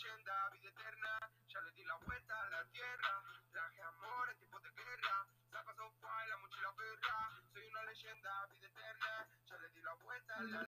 leyenda, vida eterna. Ya le di la vuelta a la tierra. Traje amor en tiempos de guerra. Zapa sofá y la mochila perra. Soy una leyenda, vida eterna. Ya le di la vuelta a la tierra.